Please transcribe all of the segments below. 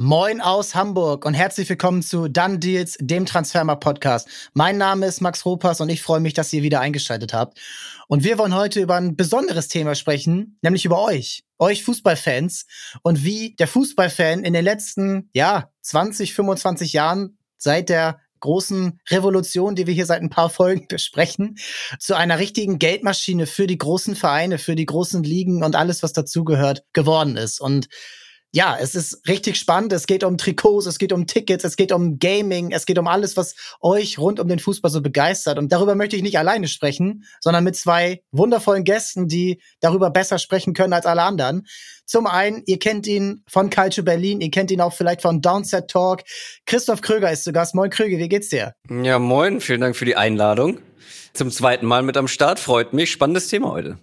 Moin aus Hamburg und herzlich willkommen zu Done Deals, dem Transfermer Podcast. Mein Name ist Max Ropas und ich freue mich, dass ihr wieder eingeschaltet habt. Und wir wollen heute über ein besonderes Thema sprechen, nämlich über euch, euch Fußballfans und wie der Fußballfan in den letzten, ja, 20, 25 Jahren seit der großen Revolution, die wir hier seit ein paar Folgen besprechen, zu einer richtigen Geldmaschine für die großen Vereine, für die großen Ligen und alles, was dazugehört, geworden ist. Und ja, es ist richtig spannend. Es geht um Trikots, es geht um Tickets, es geht um Gaming, es geht um alles, was euch rund um den Fußball so begeistert. Und darüber möchte ich nicht alleine sprechen, sondern mit zwei wundervollen Gästen, die darüber besser sprechen können als alle anderen. Zum einen, ihr kennt ihn von Culture Berlin, ihr kennt ihn auch vielleicht von Downset Talk. Christoph Kröger ist zu Gast. Moin Kröger, wie geht's dir? Ja, moin, vielen Dank für die Einladung. Zum zweiten Mal mit am Start, freut mich. Spannendes Thema heute.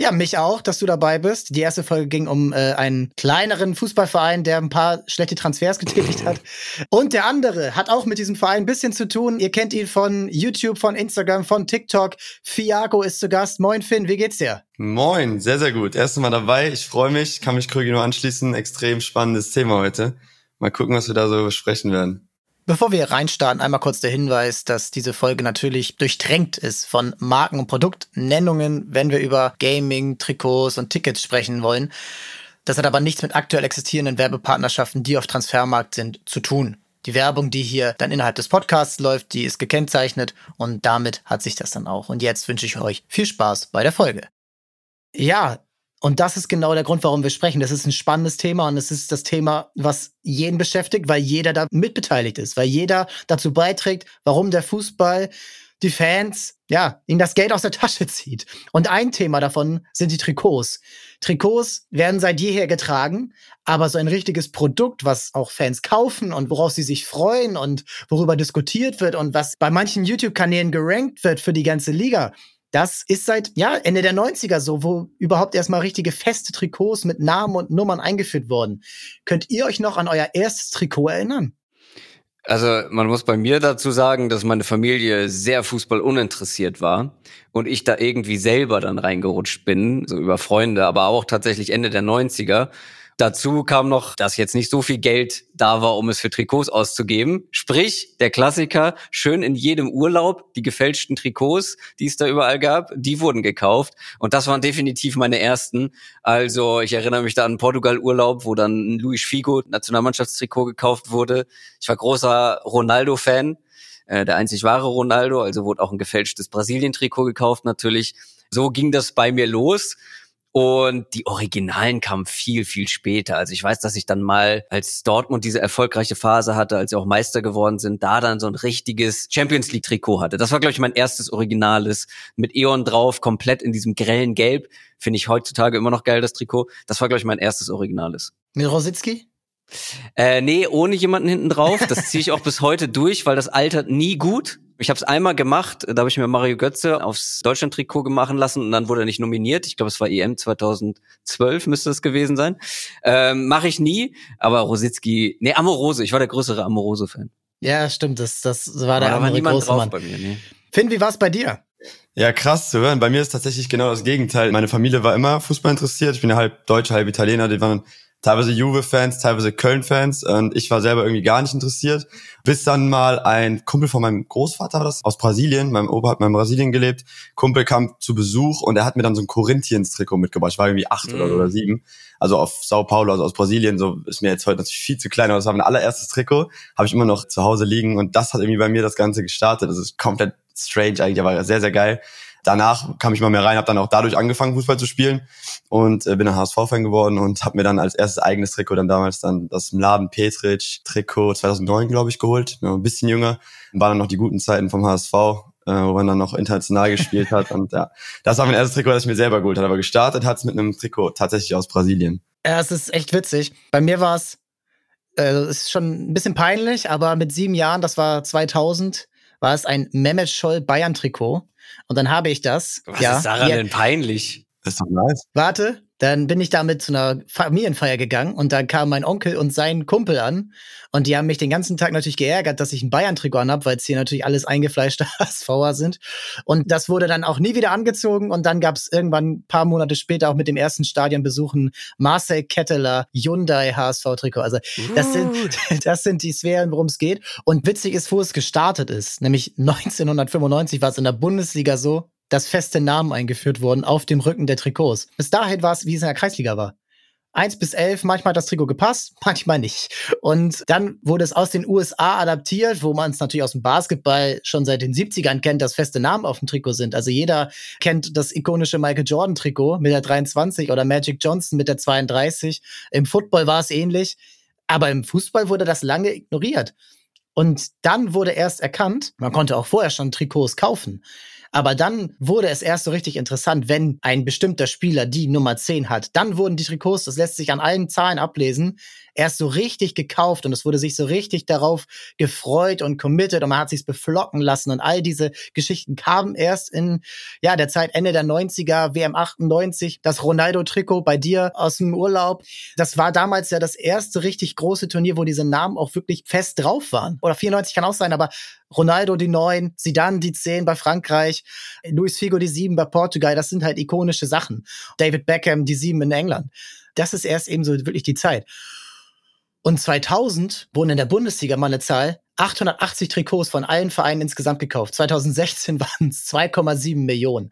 Ja, mich auch, dass du dabei bist. Die erste Folge ging um äh, einen kleineren Fußballverein, der ein paar schlechte Transfers getätigt hat. Und der andere hat auch mit diesem Verein ein bisschen zu tun. Ihr kennt ihn von YouTube, von Instagram, von TikTok. Fiago ist zu Gast. Moin Finn, wie geht's dir? Moin, sehr, sehr gut. Erstes Mal dabei. Ich freue mich, kann mich Krüge nur anschließen. Extrem spannendes Thema heute. Mal gucken, was wir da so besprechen werden. Bevor wir reinstarten, einmal kurz der Hinweis, dass diese Folge natürlich durchtränkt ist von Marken- und Produktnennungen, wenn wir über Gaming, Trikots und Tickets sprechen wollen. Das hat aber nichts mit aktuell existierenden Werbepartnerschaften, die auf Transfermarkt sind, zu tun. Die Werbung, die hier dann innerhalb des Podcasts läuft, die ist gekennzeichnet und damit hat sich das dann auch. Und jetzt wünsche ich euch viel Spaß bei der Folge. Ja, und das ist genau der Grund, warum wir sprechen. Das ist ein spannendes Thema und es ist das Thema, was jeden beschäftigt, weil jeder da mitbeteiligt ist, weil jeder dazu beiträgt, warum der Fußball die Fans, ja, ihnen das Geld aus der Tasche zieht. Und ein Thema davon sind die Trikots. Trikots werden seit jeher getragen, aber so ein richtiges Produkt, was auch Fans kaufen und worauf sie sich freuen und worüber diskutiert wird und was bei manchen YouTube-Kanälen gerankt wird für die ganze Liga, das ist seit ja, Ende der 90er so, wo überhaupt erstmal richtige feste Trikots mit Namen und Nummern eingeführt wurden. Könnt ihr euch noch an euer erstes Trikot erinnern? Also man muss bei mir dazu sagen, dass meine Familie sehr Fußball uninteressiert war und ich da irgendwie selber dann reingerutscht bin, so über Freunde, aber auch tatsächlich Ende der 90er Dazu kam noch, dass jetzt nicht so viel Geld da war, um es für Trikots auszugeben. Sprich, der Klassiker, schön in jedem Urlaub, die gefälschten Trikots, die es da überall gab, die wurden gekauft. Und das waren definitiv meine ersten. Also ich erinnere mich da an Portugal-Urlaub, wo dann ein Luis Figo Nationalmannschaftstrikot gekauft wurde. Ich war großer Ronaldo-Fan äh, der einzig wahre Ronaldo, also wurde auch ein gefälschtes Brasilien-Trikot gekauft natürlich. So ging das bei mir los. Und die Originalen kamen viel, viel später. Also ich weiß, dass ich dann mal, als Dortmund diese erfolgreiche Phase hatte, als sie auch Meister geworden sind, da dann so ein richtiges Champions League Trikot hatte. Das war, glaube ich, mein erstes Originales mit Eon drauf, komplett in diesem grellen Gelb. Finde ich heutzutage immer noch geil, das Trikot. Das war, glaube ich, mein erstes Originales. Mit Rositzky? Äh, nee, ohne jemanden hinten drauf. Das ziehe ich auch bis heute durch, weil das altert nie gut. Ich habe es einmal gemacht, da habe ich mir Mario Götze aufs Deutschland-Trikot machen lassen und dann wurde er nicht nominiert. Ich glaube, es war EM 2012 müsste es gewesen sein. Ähm, Mache ich nie, aber Rositzky, nee, Amorose, ich war der größere Amorose-Fan. Ja, stimmt, das, das war der andere große drauf Mann. bei mir. Nee. Finn, wie war's bei dir? Ja, krass zu hören. Bei mir ist tatsächlich genau das Gegenteil. Meine Familie war immer Fußball interessiert. Ich bin ja halb Deutscher, halb Italiener. Die waren teilweise Juve-Fans, teilweise Köln-Fans und ich war selber irgendwie gar nicht interessiert. Bis dann mal ein Kumpel von meinem Großvater war das, aus Brasilien, mein Opa hat mal in Brasilien gelebt, Kumpel kam zu Besuch und er hat mir dann so ein Corinthians-Trikot mitgebracht. Ich war irgendwie acht mm. oder, oder sieben, also auf Sao Paulo, also aus Brasilien, so ist mir jetzt heute natürlich viel zu klein, aber das war mein allererstes Trikot, habe ich immer noch zu Hause liegen und das hat irgendwie bei mir das Ganze gestartet. Das ist komplett strange eigentlich, aber sehr, sehr geil. Danach kam ich mal mehr rein, habe dann auch dadurch angefangen, Fußball zu spielen und äh, bin dann HSV-Fan geworden und habe mir dann als erstes eigenes Trikot dann damals dann das Mladen Petric Trikot 2009, glaube ich, geholt. Ja, ein bisschen jünger. Waren dann noch die guten Zeiten vom HSV, äh, wo man dann noch international gespielt hat. Und ja, das war mein erstes Trikot, das ich mir selber geholt habe. Aber gestartet hat es mit einem Trikot tatsächlich aus Brasilien. Ja, es ist echt witzig. Bei mir war es, äh, ist schon ein bisschen peinlich, aber mit sieben Jahren, das war 2000, war es ein Mehmet Scholl Bayern Trikot. Und dann habe ich das. Was ja, ist daran hier, denn peinlich? Das ist doch nice. Warte, Dann bin ich damit zu einer Familienfeier gegangen und dann kam mein Onkel und sein Kumpel an und die haben mich den ganzen Tag natürlich geärgert, dass ich ein Bayern-Trikot anhab, weil es hier natürlich alles eingefleischte HSVer sind. Und das wurde dann auch nie wieder angezogen und dann gab es irgendwann ein paar Monate später auch mit dem ersten Stadionbesuch ein Marcel Ketteler Hyundai HSV-Trikot. Also das sind, das sind die Sphären, worum es geht. Und witzig ist, wo es gestartet ist. Nämlich 1995 war es in der Bundesliga so, dass feste Namen eingeführt wurden auf dem Rücken der Trikots. Bis dahin war es, wie es in der Kreisliga war. Eins bis elf, manchmal hat das Trikot gepasst, manchmal nicht. Und dann wurde es aus den USA adaptiert, wo man es natürlich aus dem Basketball schon seit den 70ern kennt, dass feste Namen auf dem Trikot sind. Also jeder kennt das ikonische Michael Jordan Trikot mit der 23 oder Magic Johnson mit der 32. Im Football war es ähnlich. Aber im Fußball wurde das lange ignoriert. Und dann wurde erst erkannt, man konnte auch vorher schon Trikots kaufen. Aber dann wurde es erst so richtig interessant, wenn ein bestimmter Spieler die Nummer 10 hat. Dann wurden die Trikots, das lässt sich an allen Zahlen ablesen, erst so richtig gekauft und es wurde sich so richtig darauf gefreut und committed und man hat sich's beflocken lassen und all diese Geschichten kamen erst in ja der Zeit Ende der 90er, WM 98, das Ronaldo Trikot bei dir aus dem Urlaub. Das war damals ja das erste richtig große Turnier, wo diese Namen auch wirklich fest drauf waren. Oder 94 kann auch sein, aber Ronaldo die 9, Zidane die 10 bei Frankreich, Luis Figo die 7 bei Portugal, das sind halt ikonische Sachen. David Beckham die 7 in England. Das ist erst eben so wirklich die Zeit. Und 2000 wurden in der Bundesliga mal eine Zahl 880 Trikots von allen Vereinen insgesamt gekauft. 2016 waren es 2,7 Millionen.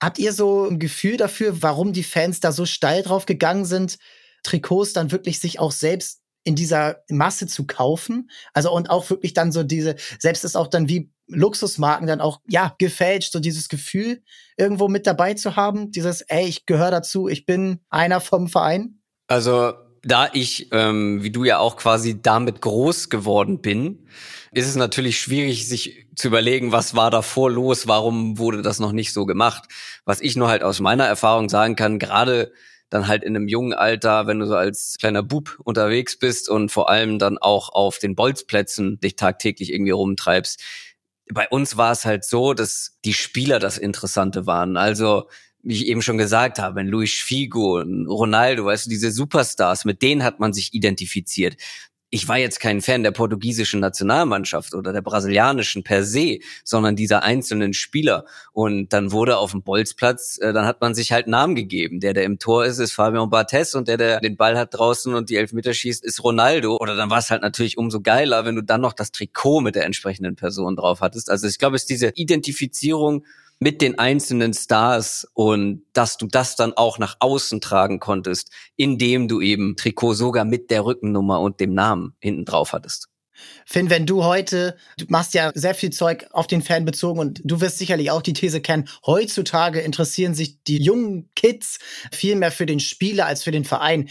Habt ihr so ein Gefühl dafür, warum die Fans da so steil drauf gegangen sind, Trikots dann wirklich sich auch selbst in dieser Masse zu kaufen. Also und auch wirklich dann so diese, selbst ist auch dann wie Luxusmarken dann auch, ja, gefälscht, so dieses Gefühl irgendwo mit dabei zu haben, dieses, ey, ich gehöre dazu, ich bin einer vom Verein. Also da ich, ähm, wie du ja auch quasi damit groß geworden bin, ist es natürlich schwierig, sich zu überlegen, was war davor los, warum wurde das noch nicht so gemacht. Was ich nur halt aus meiner Erfahrung sagen kann, gerade dann halt in einem jungen Alter, wenn du so als kleiner Bub unterwegs bist und vor allem dann auch auf den Bolzplätzen dich tagtäglich irgendwie rumtreibst. Bei uns war es halt so, dass die Spieler das Interessante waren. Also wie ich eben schon gesagt habe, Luis Figo, Ronaldo, weißt du, diese Superstars, mit denen hat man sich identifiziert ich war jetzt kein Fan der portugiesischen Nationalmannschaft oder der brasilianischen per se, sondern dieser einzelnen Spieler. Und dann wurde auf dem Bolzplatz, äh, dann hat man sich halt Namen gegeben. Der, der im Tor ist, ist Fabian Barthez und der, der den Ball hat draußen und die Elfmeter schießt, ist Ronaldo. Oder dann war es halt natürlich umso geiler, wenn du dann noch das Trikot mit der entsprechenden Person drauf hattest. Also ich glaube, es ist diese Identifizierung mit den einzelnen Stars und dass du das dann auch nach außen tragen konntest, indem du eben Trikot sogar mit der Rückennummer und dem Namen hinten drauf hattest. Finn, wenn du heute, du machst ja sehr viel Zeug auf den Fan bezogen und du wirst sicherlich auch die These kennen, heutzutage interessieren sich die jungen Kids viel mehr für den Spieler als für den Verein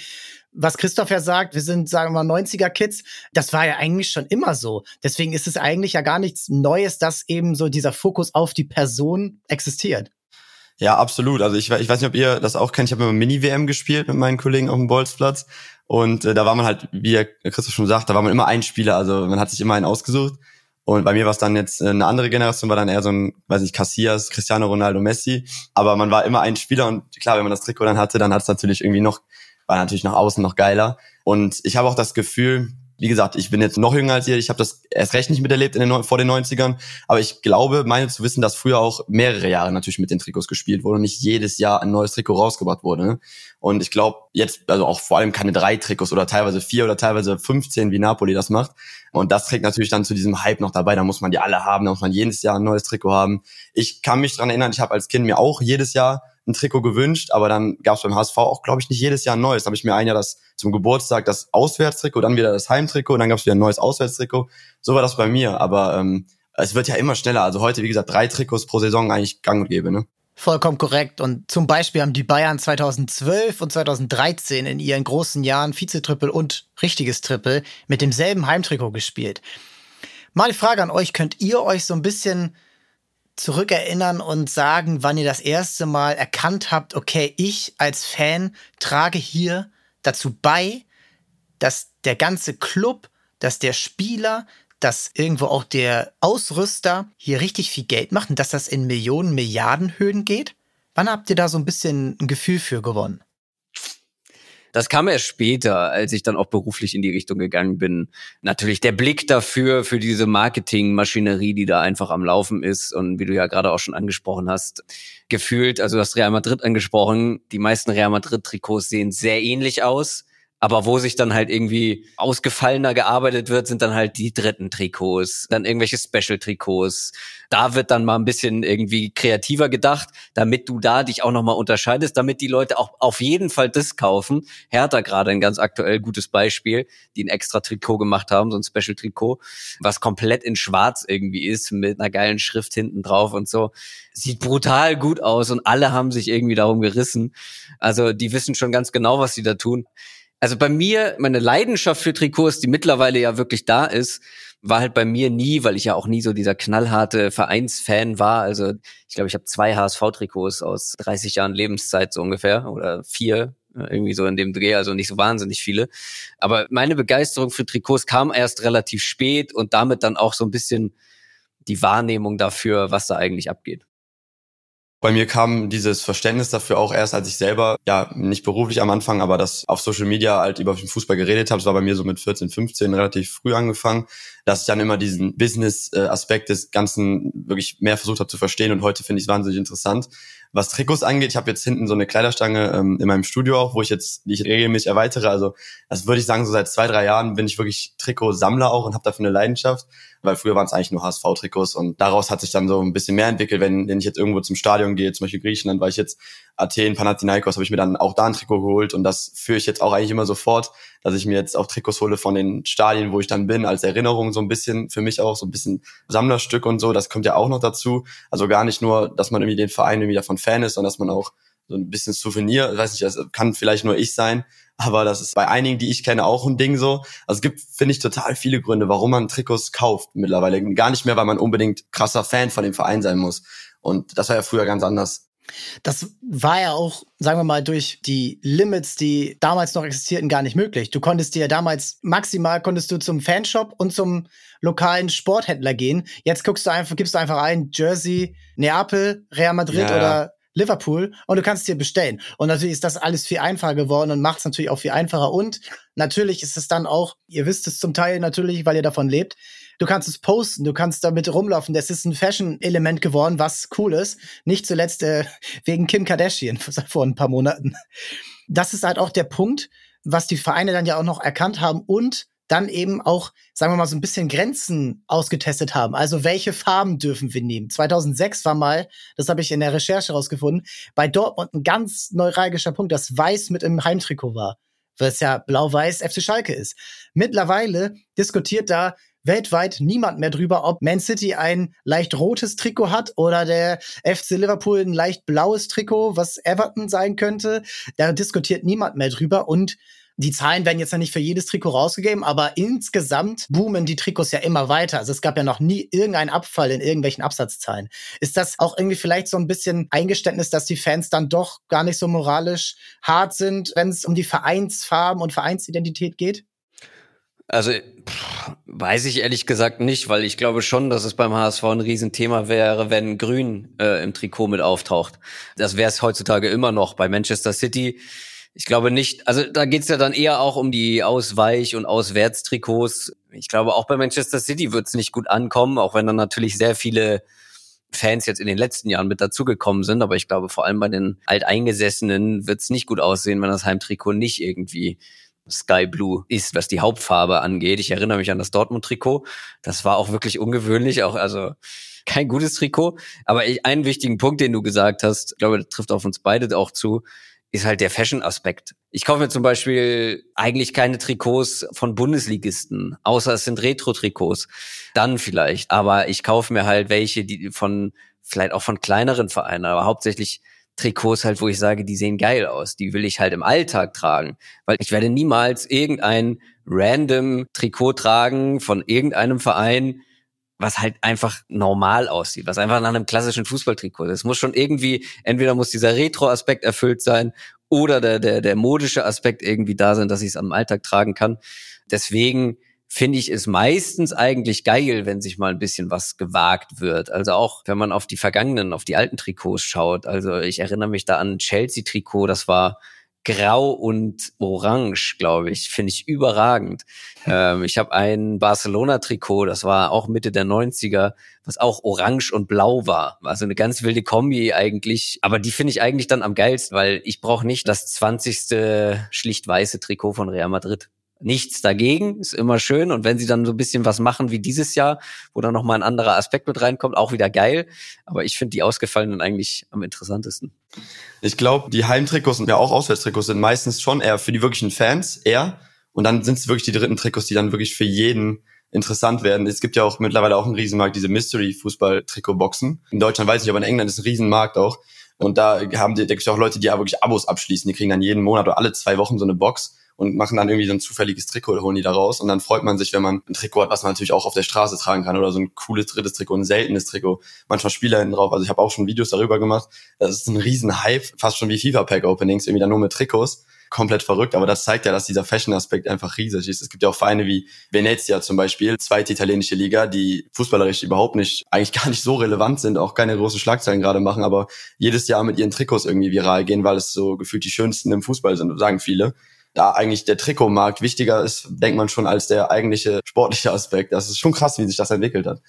was Christoph ja sagt, wir sind, sagen wir mal, 90er Kids, das war ja eigentlich schon immer so. Deswegen ist es eigentlich ja gar nichts Neues, dass eben so dieser Fokus auf die Person existiert. Ja, absolut. Also ich, ich weiß nicht, ob ihr das auch kennt. Ich habe immer Mini-WM gespielt mit meinen Kollegen auf dem Bolzplatz. Und äh, da war man halt, wie Christoph schon sagt, da war man immer ein Spieler. Also man hat sich immer einen ausgesucht. Und bei mir war es dann jetzt äh, eine andere Generation, war dann eher so ein, weiß ich, Cassias, Cristiano Ronaldo, Messi. Aber man war immer ein Spieler und klar, wenn man das Trikot dann hatte, dann hat es natürlich irgendwie noch war natürlich nach außen noch geiler. Und ich habe auch das Gefühl, wie gesagt, ich bin jetzt noch jünger als ihr, ich habe das erst recht nicht miterlebt in den, vor den 90ern, aber ich glaube, meine zu wissen, dass früher auch mehrere Jahre natürlich mit den Trikots gespielt wurde und nicht jedes Jahr ein neues Trikot rausgebracht wurde. Und ich glaube, jetzt, also auch vor allem keine drei Trikots oder teilweise vier oder teilweise 15, wie Napoli das macht. Und das trägt natürlich dann zu diesem Hype noch dabei, da muss man die alle haben, da muss man jedes Jahr ein neues Trikot haben. Ich kann mich dran erinnern, ich habe als Kind mir auch jedes Jahr ein Trikot gewünscht, aber dann gab es beim HSV auch, glaube ich, nicht jedes Jahr ein neues. Da habe ich mir ein Jahr das zum Geburtstag das Auswärtstrikot, dann wieder das Heimtrikot und dann gab es wieder ein neues Auswärtstrikot. So war das bei mir, aber ähm, es wird ja immer schneller. Also heute, wie gesagt, drei Trikots pro Saison eigentlich gang und gäbe, ne? Vollkommen korrekt. Und zum Beispiel haben die Bayern 2012 und 2013 in ihren großen Jahren Vizetriple und richtiges Triple mit demselben Heimtrikot gespielt. Mal die Frage an euch, könnt ihr euch so ein bisschen zurückerinnern und sagen, wann ihr das erste Mal erkannt habt, okay, ich als Fan trage hier dazu bei, dass der ganze Club, dass der Spieler, dass irgendwo auch der Ausrüster hier richtig viel Geld macht und dass das in Millionen, Milliarden Höhen geht? Wann habt ihr da so ein bisschen ein Gefühl für gewonnen? Das kam erst später, als ich dann auch beruflich in die Richtung gegangen bin. Natürlich der Blick dafür, für diese Marketingmaschinerie, die da einfach am Laufen ist und wie du ja gerade auch schon angesprochen hast, gefühlt, also du hast Real Madrid angesprochen, die meisten Real Madrid Trikots sehen sehr ähnlich aus aber wo sich dann halt irgendwie ausgefallener gearbeitet wird, sind dann halt die dritten Trikots, dann irgendwelche Special-Trikots. Da wird dann mal ein bisschen irgendwie kreativer gedacht, damit du da dich auch nochmal unterscheidest, damit die Leute auch auf jeden Fall das kaufen. Hertha gerade ein ganz aktuell gutes Beispiel, die ein extra Trikot gemacht haben, so ein Special-Trikot, was komplett in schwarz irgendwie ist, mit einer geilen Schrift hinten drauf und so. Sieht brutal gut aus und alle haben sich irgendwie darum gerissen. Also die wissen schon ganz genau, was sie da tun. Also bei mir, meine Leidenschaft für Trikots, die mittlerweile ja wirklich da ist, war halt bei mir nie, weil ich ja auch nie so dieser knallharte Vereinsfan war. Also ich glaube, ich habe zwei HSV-Trikots aus 30 Jahren Lebenszeit so ungefähr oder vier, irgendwie so in dem Dreh, also nicht so wahnsinnig viele. Aber meine Begeisterung für Trikots kam erst relativ spät und damit dann auch so ein bisschen die Wahrnehmung dafür, was da eigentlich abgeht. Bei mir kam dieses Verständnis dafür auch erst, als ich selber, ja, nicht beruflich am Anfang, aber das auf Social Media halt über den Fußball geredet habe. Es war bei mir so mit 14, 15 relativ früh angefangen, dass ich dann immer diesen Business-Aspekt des Ganzen wirklich mehr versucht habe zu verstehen und heute finde ich es wahnsinnig interessant. Was Trikots angeht, ich habe jetzt hinten so eine Kleiderstange ähm, in meinem Studio auch, wo ich jetzt, die ich regelmäßig erweitere. Also das würde ich sagen, so seit zwei, drei Jahren bin ich wirklich Trikotsammler auch und habe dafür eine Leidenschaft, weil früher waren es eigentlich nur HSV-Trikots und daraus hat sich dann so ein bisschen mehr entwickelt, wenn, wenn ich jetzt irgendwo zum Stadion gehe, zum Beispiel Griechenland, war ich jetzt Athen, Panathinaikos, habe ich mir dann auch da ein Trikot geholt und das führe ich jetzt auch eigentlich immer sofort, dass ich mir jetzt auch Trikots hole von den Stadien, wo ich dann bin, als Erinnerung so ein bisschen, für mich auch so ein bisschen Sammlerstück und so, das kommt ja auch noch dazu. Also gar nicht nur, dass man irgendwie den Verein irgendwie davon Fan ist, sondern dass man auch so ein bisschen Souvenir, weiß nicht, das kann vielleicht nur ich sein, aber das ist bei einigen, die ich kenne, auch ein Ding so. Also es gibt, finde ich, total viele Gründe, warum man Trikots kauft mittlerweile. Gar nicht mehr, weil man unbedingt krasser Fan von dem Verein sein muss. Und das war ja früher ganz anders. Das war ja auch, sagen wir mal, durch die Limits, die damals noch existierten, gar nicht möglich. Du konntest dir damals maximal konntest du zum Fanshop und zum lokalen Sporthändler gehen. Jetzt guckst du einfach, gibst du einfach ein Jersey, Neapel, Real Madrid ja, oder Liverpool und du kannst dir bestellen. Und natürlich ist das alles viel einfacher geworden und macht es natürlich auch viel einfacher. Und natürlich ist es dann auch, ihr wisst es zum Teil natürlich, weil ihr davon lebt, Du kannst es posten, du kannst damit rumlaufen. Das ist ein Fashion-Element geworden, was cool ist. Nicht zuletzt äh, wegen Kim Kardashian vor ein paar Monaten. Das ist halt auch der Punkt, was die Vereine dann ja auch noch erkannt haben und dann eben auch, sagen wir mal, so ein bisschen Grenzen ausgetestet haben. Also welche Farben dürfen wir nehmen? 2006 war mal, das habe ich in der Recherche rausgefunden, bei Dortmund ein ganz neuralgischer Punkt, dass Weiß mit im Heimtrikot war, weil es ja blau-weiß FC Schalke ist. Mittlerweile diskutiert da weltweit niemand mehr drüber, ob Man City ein leicht rotes Trikot hat oder der FC Liverpool ein leicht blaues Trikot, was Everton sein könnte. Da diskutiert niemand mehr drüber und die Zahlen werden jetzt ja nicht für jedes Trikot rausgegeben, aber insgesamt boomen die Trikots ja immer weiter. Also es gab ja noch nie irgendeinen Abfall in irgendwelchen Absatzzahlen. Ist das auch irgendwie vielleicht so ein bisschen Eingeständnis, dass die Fans dann doch gar nicht so moralisch hart sind, wenn es um die Vereinsfarben und Vereinsidentität geht? Also pff, weiß ich ehrlich gesagt nicht, weil ich glaube schon, dass es beim HSV ein Riesenthema wäre, wenn Grün äh, im Trikot mit auftaucht. Das wäre es heutzutage immer noch. Bei Manchester City, ich glaube nicht, also da geht's ja dann eher auch um die Ausweich- und Auswärtstrikots. Ich glaube, auch bei Manchester City wird's nicht gut ankommen, auch wenn dann natürlich sehr viele Fans jetzt in den letzten Jahren mit dazugekommen sind. Aber ich glaube, vor allem bei den Alteingesessenen wird's nicht gut aussehen, wenn das Heimtrikot nicht irgendwie Sky Blue ist, was die Hauptfarbe angeht. Ich erinnere mich an das Dortmund-Trikot. Das war auch wirklich ungewöhnlich, auch also kein gutes Trikot. Aber ich, einen wichtigen Punkt, den du gesagt hast, ich glaube, das trifft auf uns beide auch zu, ist halt der Fashion-Aspekt. Ich kaufe mir zum Beispiel eigentlich keine Trikots von Bundesligisten, außer es sind Retro-Trikots. Dann vielleicht. Aber ich kaufe mir halt welche, die von, vielleicht auch von kleineren Vereinen, aber hauptsächlich Trikots halt, wo ich sage, die sehen geil aus. Die will ich halt im Alltag tragen. Weil ich werde niemals irgendein random Trikot tragen von irgendeinem Verein, was halt einfach normal aussieht, was einfach nach einem klassischen Fußballtrikot ist. Es muss schon irgendwie, entweder muss dieser Retro-Aspekt erfüllt sein oder der, der, der modische Aspekt irgendwie da sein, dass ich es am Alltag tragen kann. Deswegen finde ich es meistens eigentlich geil, wenn sich mal ein bisschen was gewagt wird. Also auch, wenn man auf die vergangenen, auf die alten Trikots schaut. Also ich erinnere mich da an Chelsea-Trikot, das war Grau und Orange, glaube ich. Finde ich überragend. ähm, ich habe ein Barcelona-Trikot, das war auch Mitte der 90er, was auch orange und blau war. Also eine ganz wilde Kombi eigentlich. Aber die finde ich eigentlich dann am geilsten, weil ich brauche nicht das 20. schlicht weiße Trikot von Real Madrid nichts dagegen, ist immer schön. Und wenn sie dann so ein bisschen was machen wie dieses Jahr, wo dann nochmal ein anderer Aspekt mit reinkommt, auch wieder geil. Aber ich finde die ausgefallenen eigentlich am interessantesten. Ich glaube, die Heimtrikots und ja auch Auswärtstrikots sind meistens schon eher für die wirklichen Fans, eher. Und dann sind es wirklich die dritten Trikots, die dann wirklich für jeden interessant werden. Es gibt ja auch mittlerweile auch einen Riesenmarkt, diese Mystery-Fußball-Trikot-Boxen. In Deutschland weiß ich, aber in England ist ein Riesenmarkt auch. Und da haben die, denke ich, auch Leute, die ja wirklich Abos abschließen. Die kriegen dann jeden Monat oder alle zwei Wochen so eine Box und machen dann irgendwie so ein zufälliges Trikot, holen die da raus. Und dann freut man sich, wenn man ein Trikot hat, was man natürlich auch auf der Straße tragen kann oder so ein cooles drittes Trikot, ein seltenes Trikot. Manchmal Spieler hinten drauf. Also ich habe auch schon Videos darüber gemacht. Das ist ein riesen Hype, fast schon wie FIFA Pack Openings, irgendwie dann nur mit Trikots. Komplett verrückt, aber das zeigt ja, dass dieser Fashion-Aspekt einfach riesig ist. Es gibt ja auch Vereine wie Venezia zum Beispiel, zweite italienische Liga, die fußballerisch überhaupt nicht, eigentlich gar nicht so relevant sind, auch keine großen Schlagzeilen gerade machen, aber jedes Jahr mit ihren Trikots irgendwie viral gehen, weil es so gefühlt die schönsten im Fußball sind, sagen viele da eigentlich der Trikotmarkt wichtiger ist, denkt man schon, als der eigentliche sportliche Aspekt. Das ist schon krass, wie sich das entwickelt hat.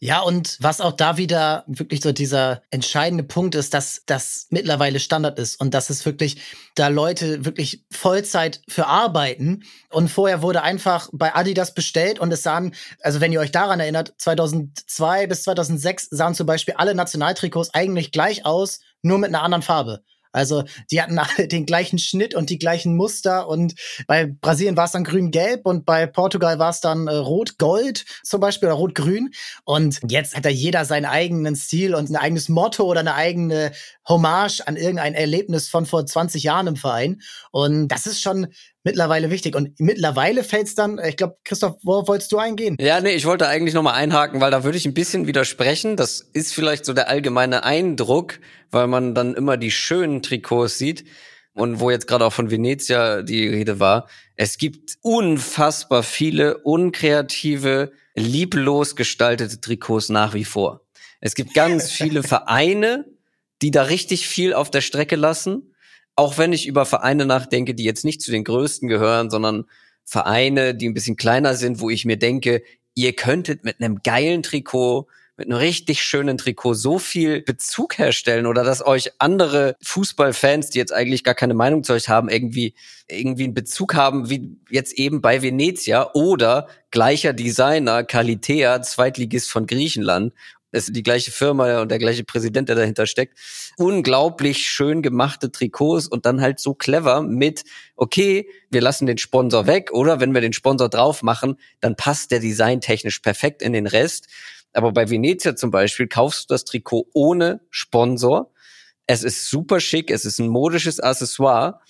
Ja, und was auch da wieder wirklich so dieser entscheidende Punkt ist, dass das mittlerweile Standard ist und dass es wirklich da Leute wirklich Vollzeit für arbeiten. Und vorher wurde einfach bei Adidas bestellt und es sahen, also wenn ihr euch daran erinnert, 2002 bis 2006 sahen zum Beispiel alle Nationaltrikots eigentlich gleich aus, nur mit einer anderen Farbe. Also die hatten alle den gleichen Schnitt und die gleichen Muster und bei Brasilien war es dann grün-gelb und bei Portugal war es dann äh, rot-gold zum Beispiel oder rot-grün. Und jetzt hat da jeder seinen eigenen Stil und ein eigenes Motto oder eine eigene Hommage an irgendein Erlebnis von vor 20 Jahren im Verein. Und das ist schon mittlerweile wichtig. Und mittlerweile fällt es dann, ich glaube, Christoph, wo wolltest du eingehen? Ja, nee, ich wollte eigentlich nochmal einhaken, weil da würde ich ein bisschen widersprechen. Das ist vielleicht so der allgemeine Eindruck, weil man dann immer die schönen Trikots sieht. Und wo jetzt gerade auch von Venezia die Rede war, es gibt unfassbar viele unkreative, lieblos gestaltete Trikots nach wie vor. Es gibt ganz viele Vereine, die da richtig viel auf der Strecke lassen auch wenn ich über Vereine nachdenke, die jetzt nicht zu den größten gehören, sondern Vereine, die ein bisschen kleiner sind, wo ich mir denke, ihr könntet mit einem geilen Trikot, mit einem richtig schönen Trikot so viel Bezug herstellen oder dass euch andere Fußballfans, die jetzt eigentlich gar keine Meinung zu euch haben, irgendwie, irgendwie einen Bezug haben, wie jetzt eben bei Venezia oder gleicher Designer, Kalitea, Zweitligist von Griechenland ist die gleiche Firma und der gleiche Präsident, der dahinter steckt. Unglaublich schön gemachte Trikots und dann halt so clever mit, okay, wir lassen den Sponsor weg oder wenn wir den Sponsor drauf machen, dann passt der Design technisch perfekt in den Rest. Aber bei Venezia zum Beispiel kaufst du das Trikot ohne Sponsor. Es ist super schick, es ist ein modisches Accessoire.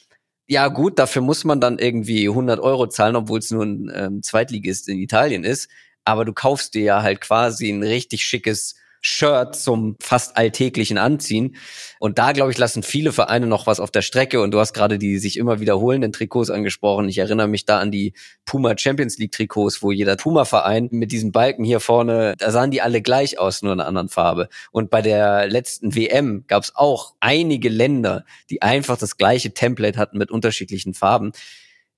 Ja gut, dafür muss man dann irgendwie 100 Euro zahlen, obwohl es nur ein ähm, Zweitligist in Italien ist aber du kaufst dir ja halt quasi ein richtig schickes Shirt zum fast alltäglichen Anziehen. Und da, glaube ich, lassen viele Vereine noch was auf der Strecke. Und du hast gerade die sich immer wiederholenden Trikots angesprochen. Ich erinnere mich da an die Puma Champions League Trikots, wo jeder Puma-Verein mit diesem Balken hier vorne, da sahen die alle gleich aus, nur in einer anderen Farbe. Und bei der letzten WM gab es auch einige Länder, die einfach das gleiche Template hatten mit unterschiedlichen Farben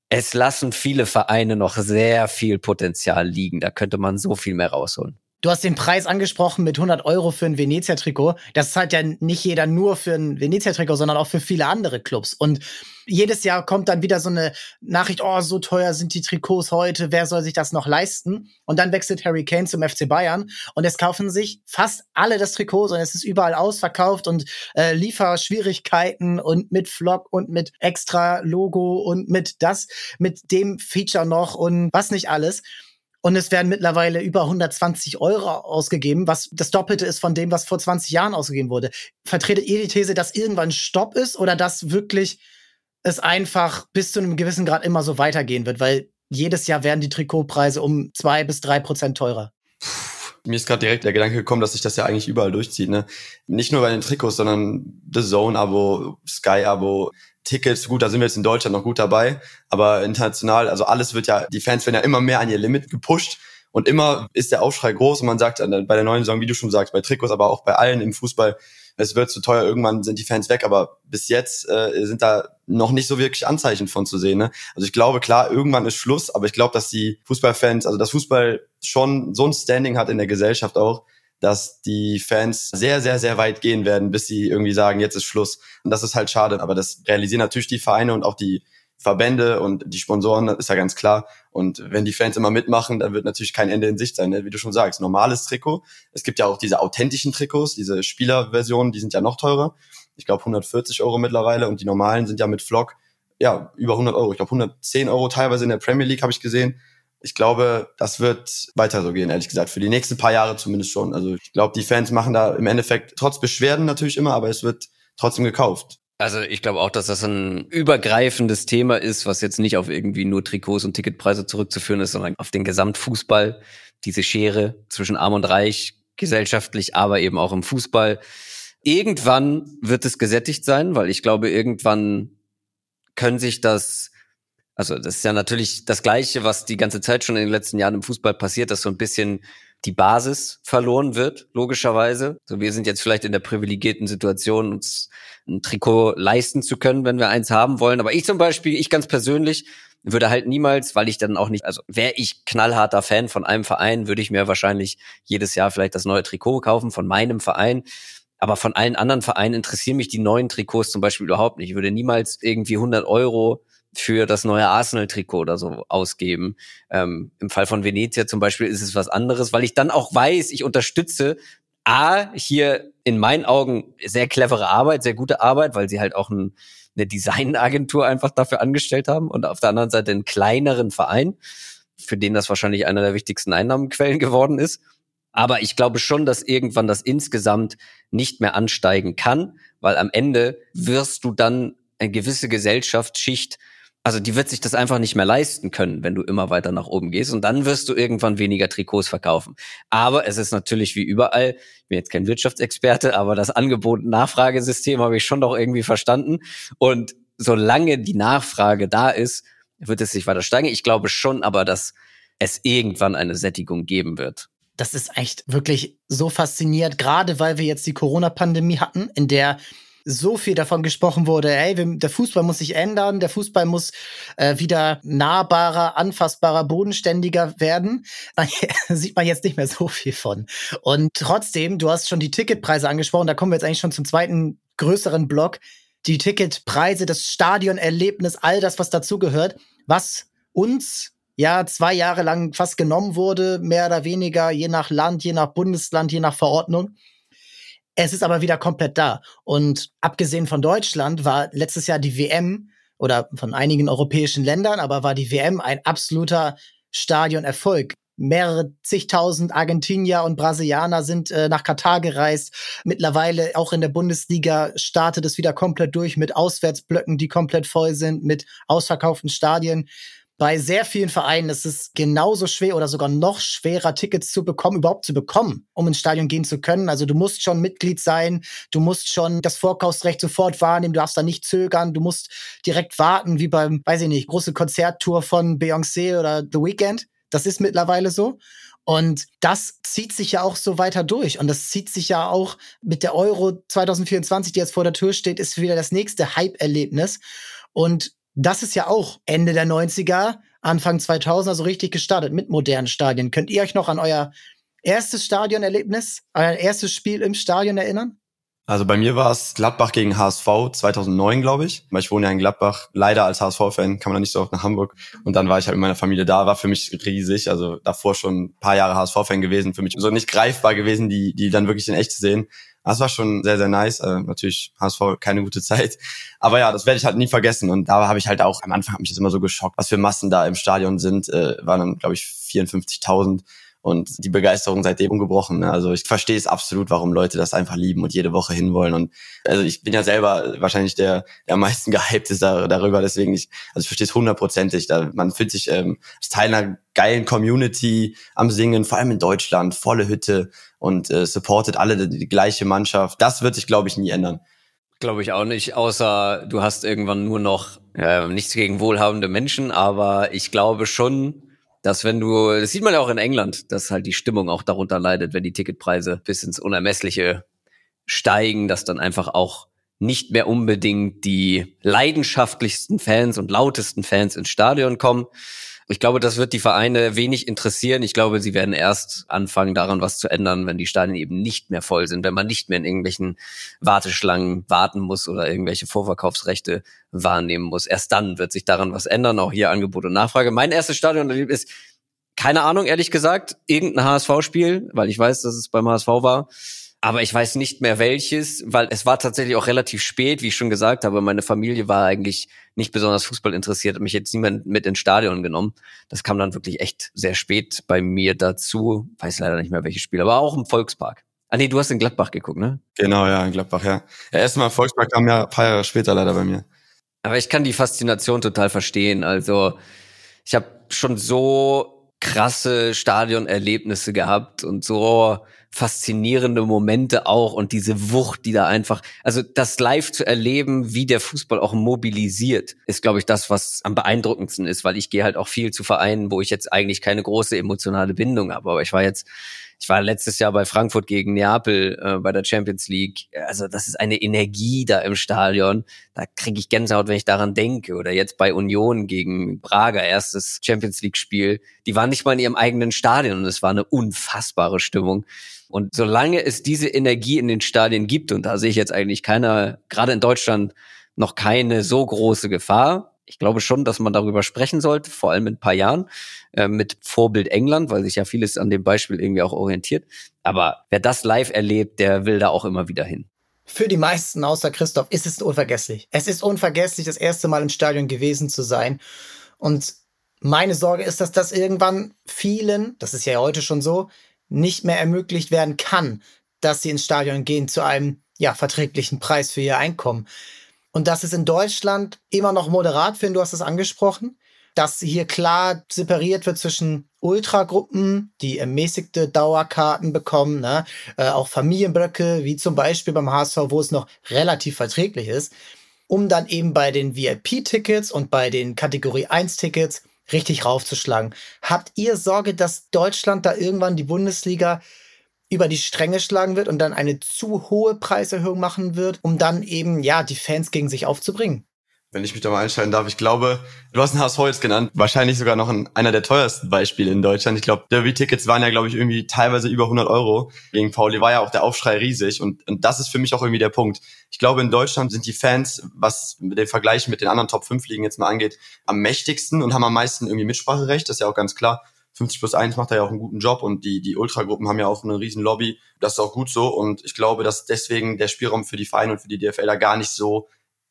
es lassen viele Vereine noch sehr viel Potenzial liegen. Da könnte man so viel mehr rausholen. Du hast den Preis angesprochen mit 100 Euro für ein Venezia-Trikot. Das zahlt ja nicht jeder nur für ein Venezia-Trikot, sondern auch für viele andere Clubs. Und jedes Jahr kommt dann wieder so eine Nachricht, oh, so teuer sind die Trikots heute, wer soll sich das noch leisten? Und dann wechselt Harry Kane zum FC Bayern und es kaufen sich fast alle das Trikot und es ist überall ausverkauft und äh, Lieferschwierigkeiten und mit Flop und mit extra Logo und mit das, mit dem Feature noch und was nicht alles. Und es werden mittlerweile über 120 Euro ausgegeben, was das Doppelte ist von dem, was vor 20 Jahren ausgegeben wurde. Vertretet ihr die These, dass irgendwann Stopp ist oder dass wirklich es einfach bis zu einem gewissen Grad immer so weitergehen wird, weil jedes Jahr werden die Trikotpreise um zwei bis drei Prozent teurer. Mir ist gerade direkt der Gedanke gekommen, dass sich das ja eigentlich überall durchzieht. Ne? Nicht nur bei den Trikots, sondern The Zone-Abo, Sky-Abo, Tickets. Gut, da sind wir jetzt in Deutschland noch gut dabei, aber international, also alles wird ja, die Fans werden ja immer mehr an ihr Limit gepusht. Und immer ist der Aufschrei groß und man sagt bei der neuen Saison, wie du schon sagst, bei Trikots, aber auch bei allen im Fußball, es wird zu teuer, irgendwann sind die Fans weg, aber bis jetzt äh, sind da noch nicht so wirklich Anzeichen von zu sehen. Ne? Also ich glaube, klar, irgendwann ist Schluss, aber ich glaube, dass die Fußballfans, also das Fußball schon so ein Standing hat in der Gesellschaft auch, dass die Fans sehr, sehr, sehr weit gehen werden, bis sie irgendwie sagen, jetzt ist Schluss. Und das ist halt schade, aber das realisieren natürlich die Vereine und auch die Verbände und die Sponsoren, das ist ja ganz klar. Und wenn die Fans immer mitmachen, dann wird natürlich kein Ende in Sicht sein, ne? wie du schon sagst. Normales Trikot. Es gibt ja auch diese authentischen Trikots, diese Spielerversionen, die sind ja noch teurer. Ich glaube 140 Euro mittlerweile und die normalen sind ja mit Flock ja über 100 Euro. Ich glaube 110 Euro teilweise in der Premier League habe ich gesehen ich glaube, das wird weiter so gehen, ehrlich gesagt. Für die nächsten paar Jahre zumindest schon. Also ich glaube, die Fans machen da im Endeffekt trotz Beschwerden natürlich immer, aber es wird trotzdem gekauft. Also ich glaube auch, dass das ein übergreifendes Thema ist, was jetzt nicht auf irgendwie nur Trikots und Ticketpreise zurückzuführen ist, sondern auf den Gesamtfußball, diese Schere zwischen Arm und Reich, gesellschaftlich, aber eben auch im Fußball. Irgendwann wird es gesättigt sein, weil ich glaube, irgendwann können sich das also das ist ja natürlich das Gleiche, was die ganze Zeit schon in den letzten Jahren im Fußball passiert, dass so ein bisschen die Basis verloren wird, logischerweise. So, wir sind jetzt vielleicht in der privilegierten Situation, uns ein Trikot leisten zu können, wenn wir eins haben wollen. Aber ich zum Beispiel, ich ganz persönlich, würde halt niemals, weil ich dann auch nicht, also wäre ich knallharter Fan von einem Verein, würde ich mir wahrscheinlich jedes Jahr vielleicht das neue Trikot kaufen von meinem Verein. Aber von allen anderen Vereinen interessieren mich die neuen Trikots zum Beispiel überhaupt nicht. Ich würde niemals irgendwie 100 Euro für das neue Arsenal-Trikot oder so ausgeben. Ähm, Im Fall von Venezia zum Beispiel ist es was anderes, weil ich dann auch weiß, ich unterstütze A, hier in meinen Augen sehr clevere Arbeit, sehr gute Arbeit, weil sie halt auch ein, eine Designagentur einfach dafür angestellt haben und auf der anderen Seite einen kleineren Verein, für den das wahrscheinlich einer der wichtigsten Einnahmenquellen geworden ist. Aber ich glaube schon, dass irgendwann das insgesamt nicht mehr ansteigen kann, weil am Ende wirst du dann eine gewisse Gesellschaftsschicht also die wird sich das einfach nicht mehr leisten können, wenn du immer weiter nach oben gehst. Und dann wirst du irgendwann weniger Trikots verkaufen. Aber es ist natürlich wie überall, ich bin jetzt kein Wirtschaftsexperte, aber das Angebot- Nachfragesystem habe ich schon doch irgendwie verstanden. Und solange die Nachfrage da ist, wird es sich weiter steigen. Ich glaube schon aber, dass es irgendwann eine Sättigung geben wird. Das ist echt wirklich so faszinierend, gerade weil wir jetzt die Corona-Pandemie hatten, in der so viel davon gesprochen wurde, hey, der Fußball muss sich ändern, der Fußball muss äh, wieder nahbarer, anfassbarer, bodenständiger werden. Da sieht man jetzt nicht mehr so viel von. Und trotzdem, du hast schon die Ticketpreise angesprochen, da kommen wir jetzt eigentlich schon zum zweiten größeren Block. Die Ticketpreise, das Stadionerlebnis, all das, was dazugehört, was uns ja zwei Jahre lang fast genommen wurde, mehr oder weniger, je nach Land, je nach Bundesland, je nach Verordnung. Es ist aber wieder komplett da. Und abgesehen von Deutschland war letztes Jahr die WM oder von einigen europäischen Ländern, aber war die WM ein absoluter Stadionerfolg. Mehrere zigtausend Argentinier und Brasilianer sind äh, nach Katar gereist. Mittlerweile auch in der Bundesliga startet es wieder komplett durch mit Auswärtsblöcken, die komplett voll sind, mit ausverkauften Stadien bei sehr vielen Vereinen ist es genauso schwer oder sogar noch schwerer, Tickets zu bekommen, überhaupt zu bekommen, um ins Stadion gehen zu können. Also du musst schon Mitglied sein, du musst schon das Vorkaufsrecht sofort wahrnehmen, du darfst da nicht zögern, du musst direkt warten, wie beim, weiß ich nicht, große Konzerttour von Beyoncé oder The Weeknd. Das ist mittlerweile so. Und das zieht sich ja auch so weiter durch. Und das zieht sich ja auch mit der Euro 2024, die jetzt vor der Tür steht, ist wieder das nächste Hype-Erlebnis. Und das ist ja auch Ende der 90er, Anfang 2000er so richtig gestartet mit modernen Stadien. Könnt ihr euch noch an euer erstes Stadionerlebnis, euer erstes Spiel im Stadion erinnern? Also bei mir war es Gladbach gegen HSV 2009, glaube ich. Weil ich wohne ja in Gladbach. Leider als HSV-Fan kann man nicht so oft nach Hamburg. Und dann war ich halt mit meiner Familie da. War für mich riesig. Also davor schon ein paar Jahre HSV-Fan gewesen. Für mich so nicht greifbar gewesen, die, die dann wirklich in echt zu sehen. Das war schon sehr, sehr nice. Äh, natürlich HSV keine gute Zeit. Aber ja, das werde ich halt nie vergessen. Und da habe ich halt auch, am Anfang hat mich das immer so geschockt, was für Massen da im Stadion sind. Äh, waren dann, glaube ich, 54.000 und die Begeisterung seitdem ungebrochen. Ne? Also ich verstehe es absolut, warum Leute das einfach lieben und jede Woche hinwollen. Und also ich bin ja selber wahrscheinlich der, der am meisten gehypt ist darüber. Deswegen ich, also ich verstehe es hundertprozentig. Da man fühlt sich ähm, als Teil einer geilen Community am Singen, vor allem in Deutschland, volle Hütte und äh, supportet alle die, die gleiche Mannschaft. Das wird sich, glaube ich, nie ändern. Glaube ich auch nicht, außer du hast irgendwann nur noch äh, nichts gegen wohlhabende Menschen, aber ich glaube schon, dass wenn du, das sieht man ja auch in England, dass halt die Stimmung auch darunter leidet, wenn die Ticketpreise bis ins Unermessliche steigen, dass dann einfach auch nicht mehr unbedingt die leidenschaftlichsten Fans und lautesten Fans ins Stadion kommen. Ich glaube, das wird die Vereine wenig interessieren. Ich glaube, sie werden erst anfangen, daran was zu ändern, wenn die Stadien eben nicht mehr voll sind, wenn man nicht mehr in irgendwelchen Warteschlangen warten muss oder irgendwelche Vorverkaufsrechte wahrnehmen muss. Erst dann wird sich daran was ändern, auch hier Angebot und Nachfrage. Mein erstes Stadion ist keine Ahnung, ehrlich gesagt, irgendein HSV-Spiel, weil ich weiß, dass es beim HSV war aber ich weiß nicht mehr welches, weil es war tatsächlich auch relativ spät, wie ich schon gesagt habe. Meine Familie war eigentlich nicht besonders Fußball interessiert, hat mich jetzt niemand mit ins Stadion genommen. Das kam dann wirklich echt sehr spät bei mir dazu. Weiß leider nicht mehr welches Spiel, aber auch im Volkspark. Ah nee, du hast in Gladbach geguckt, ne? Genau, ja, in Gladbach, ja. ja erstmal Volkspark kam ja ein paar Jahre später leider bei mir. Aber ich kann die Faszination total verstehen. Also ich habe schon so krasse Stadionerlebnisse gehabt und so faszinierende Momente auch und diese Wucht, die da einfach, also das live zu erleben, wie der Fußball auch mobilisiert, ist, glaube ich, das, was am beeindruckendsten ist, weil ich gehe halt auch viel zu Vereinen, wo ich jetzt eigentlich keine große emotionale Bindung habe. Aber ich war jetzt ich war letztes Jahr bei Frankfurt gegen Neapel äh, bei der Champions League. Also das ist eine Energie da im Stadion. Da kriege ich Gänsehaut, wenn ich daran denke. Oder jetzt bei Union gegen Braga, erstes Champions League-Spiel. Die waren nicht mal in ihrem eigenen Stadion und es war eine unfassbare Stimmung. Und solange es diese Energie in den Stadien gibt, und da sehe ich jetzt eigentlich keiner, gerade in Deutschland, noch keine so große Gefahr. Ich glaube schon, dass man darüber sprechen sollte, vor allem in ein paar Jahren, äh, mit Vorbild England, weil sich ja vieles an dem Beispiel irgendwie auch orientiert. Aber wer das live erlebt, der will da auch immer wieder hin. Für die meisten außer Christoph ist es unvergesslich. Es ist unvergesslich, das erste Mal im Stadion gewesen zu sein. Und meine Sorge ist, dass das irgendwann vielen, das ist ja heute schon so, nicht mehr ermöglicht werden kann, dass sie ins Stadion gehen zu einem ja, verträglichen Preis für ihr Einkommen. Und das ist in Deutschland immer noch moderat, Finn, du hast es angesprochen, dass hier klar separiert wird zwischen Ultragruppen, die ermäßigte Dauerkarten bekommen, ne? Äh, auch Familienblöcke, wie zum Beispiel beim HSV, wo es noch relativ verträglich ist, um dann eben bei den VIP-Tickets und bei den Kategorie 1-Tickets richtig raufzuschlagen. Habt ihr Sorge, dass Deutschland da irgendwann die Bundesliga über die Stränge schlagen wird und dann eine zu hohe Preiserhöhung machen wird, um dann eben, ja, die Fans gegen sich aufzubringen? wenn ich mich da mal einschalten darf. Ich glaube, du hast ein HSV jetzt genannt, wahrscheinlich sogar noch ein, einer der teuersten Beispiele in Deutschland. Ich glaube, Derby-Tickets waren ja, glaube ich, irgendwie teilweise über 100 Euro. Gegen Pauli war ja auch der Aufschrei riesig und, und das ist für mich auch irgendwie der Punkt. Ich glaube, in Deutschland sind die Fans, was den Vergleich mit den anderen Top-5-Ligen jetzt mal angeht, am mächtigsten und haben am meisten irgendwie Mitspracherecht. Das ist ja auch ganz klar. 50 plus 1 macht da ja auch einen guten Job und die, die Ultragruppen haben ja auch eine riesen Lobby. Das ist auch gut so und ich glaube, dass deswegen der Spielraum für die Vereine und für die DFL da gar nicht so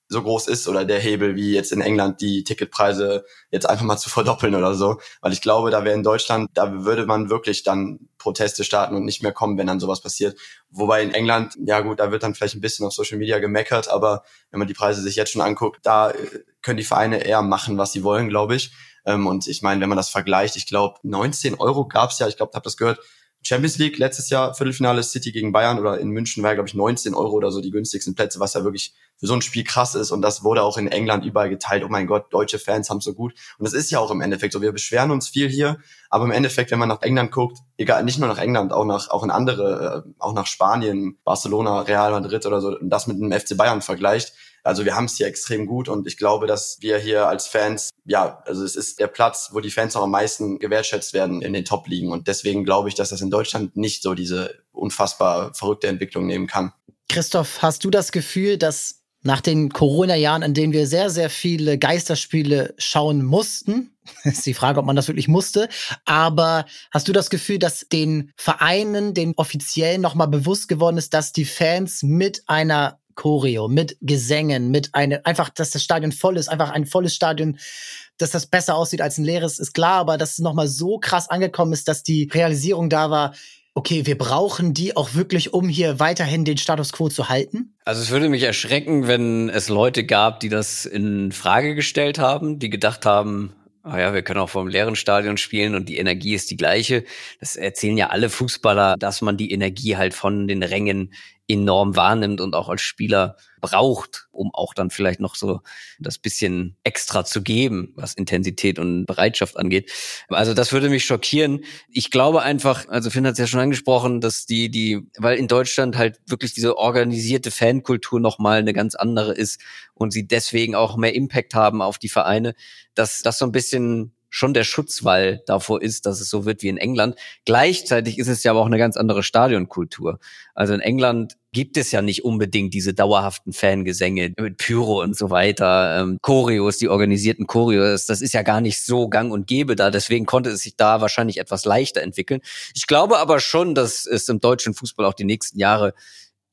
so groß ist oder der Hebel wie jetzt in England die Ticketpreise jetzt einfach mal zu verdoppeln oder so. Weil ich glaube, da wäre in Deutschland, da würde man wirklich dann Proteste starten und nicht mehr kommen, wenn dann sowas passiert. Wobei in England, ja gut, da wird dann vielleicht ein bisschen auf Social Media gemeckert, aber wenn man die Preise sich jetzt schon anguckt, da äh, können die Vereine eher machen, was sie wollen, glaube ich. Ähm, und ich meine, wenn man das vergleicht, ich glaube, 19 Euro gab's ja, ich glaube, habt das gehört, Champions League letztes Jahr Viertelfinale City gegen Bayern oder in München war glaube ich 19 Euro oder so die günstigsten Plätze, was ja wirklich für so ein Spiel krass ist und das wurde auch in England überall geteilt. Oh mein Gott, deutsche Fans haben so gut und das ist ja auch im Endeffekt so. Wir beschweren uns viel hier, aber im Endeffekt, wenn man nach England guckt, egal nicht nur nach England, auch nach auch in andere, äh, auch nach Spanien, Barcelona, Real Madrid oder so, und das mit dem FC Bayern vergleicht, also wir haben es hier extrem gut und ich glaube, dass wir hier als Fans, ja, also es ist der Platz, wo die Fans auch am meisten gewertschätzt werden in den Top-Ligen. Und deswegen glaube ich, dass das in Deutschland nicht so diese unfassbar verrückte Entwicklung nehmen kann. Christoph, hast du das Gefühl, dass nach den Corona-Jahren, in denen wir sehr, sehr viele Geisterspiele schauen mussten, ist die Frage, ob man das wirklich musste. Aber hast du das Gefühl, dass den Vereinen, den Offiziellen nochmal bewusst geworden ist, dass die Fans mit einer Choreo, mit Gesängen, mit einem, einfach, dass das Stadion voll ist, einfach ein volles Stadion, dass das besser aussieht als ein leeres, ist klar, aber dass es nochmal so krass angekommen ist, dass die Realisierung da war, okay, wir brauchen die auch wirklich, um hier weiterhin den Status quo zu halten? Also es würde mich erschrecken, wenn es Leute gab, die das in Frage gestellt haben, die gedacht haben, Ah ja, wir können auch vom leeren Stadion spielen und die Energie ist die gleiche. Das erzählen ja alle Fußballer, dass man die Energie halt von den Rängen enorm wahrnimmt und auch als Spieler braucht, um auch dann vielleicht noch so das bisschen extra zu geben, was Intensität und Bereitschaft angeht. Also das würde mich schockieren. Ich glaube einfach, also Finn hat es ja schon angesprochen, dass die, die, weil in Deutschland halt wirklich diese organisierte Fankultur nochmal eine ganz andere ist und sie deswegen auch mehr Impact haben auf die Vereine, dass das so ein bisschen schon der Schutzwall davor ist, dass es so wird wie in England. Gleichzeitig ist es ja aber auch eine ganz andere Stadionkultur. Also in England gibt es ja nicht unbedingt diese dauerhaften Fangesänge mit Pyro und so weiter, ähm, Choreos, die organisierten Choreos. Das ist ja gar nicht so gang und gäbe da. Deswegen konnte es sich da wahrscheinlich etwas leichter entwickeln. Ich glaube aber schon, dass es im deutschen Fußball auch die nächsten Jahre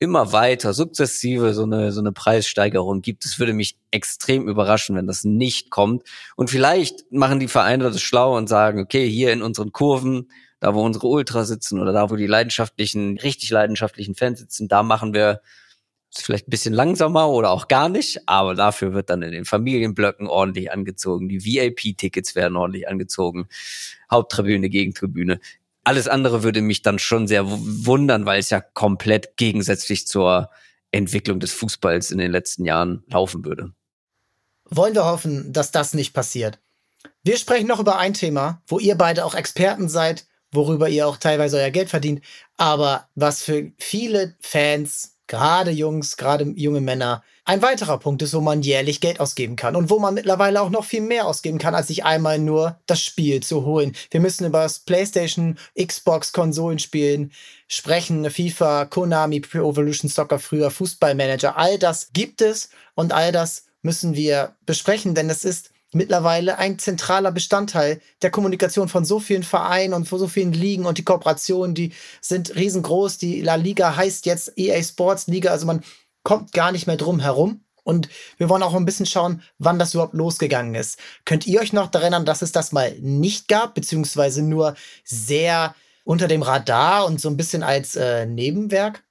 immer weiter sukzessive so eine, so eine Preissteigerung gibt. Es würde mich extrem überraschen, wenn das nicht kommt. Und vielleicht machen die Vereine das schlau und sagen, okay, hier in unseren Kurven, da wo unsere Ultras sitzen oder da wo die leidenschaftlichen, richtig leidenschaftlichen Fans sitzen, da machen wir vielleicht ein bisschen langsamer oder auch gar nicht, aber dafür wird dann in den Familienblöcken ordentlich angezogen. Die VIP-Tickets werden ordentlich angezogen. Haupttribüne, Gegentribüne. Alles andere würde mich dann schon sehr wundern, weil es ja komplett gegensätzlich zur Entwicklung des Fußballs in den letzten Jahren laufen würde. Wollen wir hoffen, dass das nicht passiert. Wir sprechen noch über ein Thema, wo ihr beide auch Experten seid, worüber ihr auch teilweise euer Geld verdient, aber was für viele Fans, gerade Jungs, gerade junge Männer, ein weiterer Punkt ist, wo man jährlich Geld ausgeben kann und wo man mittlerweile auch noch viel mehr ausgeben kann, als sich einmal nur das Spiel zu holen. Wir müssen über das PlayStation, Xbox, Konsolenspielen sprechen, FIFA, Konami, Pro Evolution Soccer früher, Fußballmanager, all das gibt es und all das müssen wir besprechen, denn es ist mittlerweile ein zentraler Bestandteil der Kommunikation von so vielen Vereinen und von so vielen Ligen und die Kooperationen, die sind riesengroß. Die La Liga heißt jetzt EA Sports Liga, also man kommt gar nicht mehr drum herum. Und wir wollen auch ein bisschen schauen, wann das überhaupt losgegangen ist. Könnt ihr euch noch daran erinnern, dass es das mal nicht gab, beziehungsweise nur sehr unter dem Radar und so ein bisschen als äh, Nebenwerk?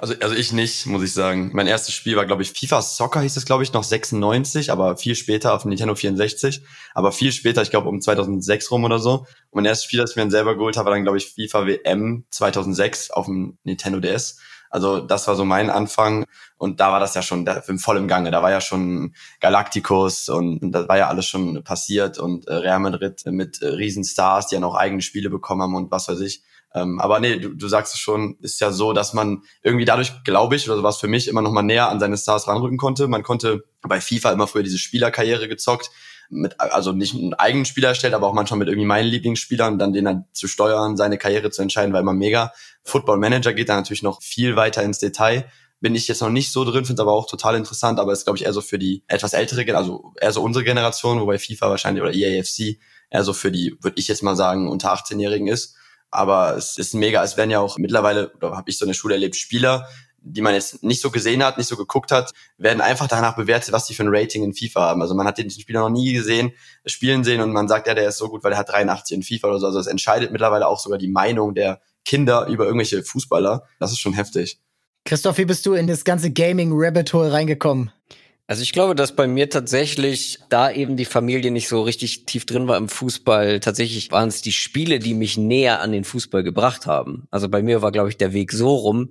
Also, also ich nicht, muss ich sagen. Mein erstes Spiel war, glaube ich, FIFA Soccer hieß es, glaube ich, noch 96, aber viel später auf Nintendo 64. Aber viel später, ich glaube um 2006 rum oder so. Und mein erstes Spiel, das ich mir dann selber geholt habe, war dann, glaube ich, FIFA WM 2006 auf dem Nintendo DS. Also das war so mein Anfang und da war das ja schon voll im Gange. Da war ja schon Galacticos und das war ja alles schon passiert und äh, Real Madrid mit äh, Riesenstars, die ja noch eigene Spiele bekommen haben und was weiß ich. Ähm, aber nee, du, du sagst es schon, ist ja so, dass man irgendwie dadurch, glaube ich, oder so was für mich, immer noch mal näher an seine Stars ranrücken konnte. Man konnte bei FIFA immer früher diese Spielerkarriere gezockt mit, also nicht einen eigenen Spieler erstellt, aber auch manchmal mit irgendwie meinen Lieblingsspielern, dann den dann zu steuern, seine Karriere zu entscheiden, weil man mega. Football Manager geht da natürlich noch viel weiter ins Detail. Bin ich jetzt noch nicht so drin, finde aber auch total interessant, aber ist, glaube ich, eher so für die etwas ältere, also eher so unsere Generation, wobei FIFA wahrscheinlich oder EAFC eher so für die, würde ich jetzt mal sagen, unter 18-Jährigen ist. Aber es ist mega, es werden ja auch mittlerweile, oder habe ich so eine Schule erlebt, Spieler, die man jetzt nicht so gesehen hat, nicht so geguckt hat, werden einfach danach bewertet, was die für ein Rating in FIFA haben. Also man hat den Spieler noch nie gesehen, spielen sehen und man sagt, ja, der ist so gut, weil er hat 83 in FIFA oder so. Also es entscheidet mittlerweile auch sogar die Meinung der Kinder über irgendwelche Fußballer. Das ist schon heftig. Christoph, wie bist du in das ganze Gaming-Rabbit Hole reingekommen? Also ich glaube, dass bei mir tatsächlich, da eben die Familie nicht so richtig tief drin war im Fußball, tatsächlich waren es die Spiele, die mich näher an den Fußball gebracht haben. Also bei mir war, glaube ich, der Weg so rum,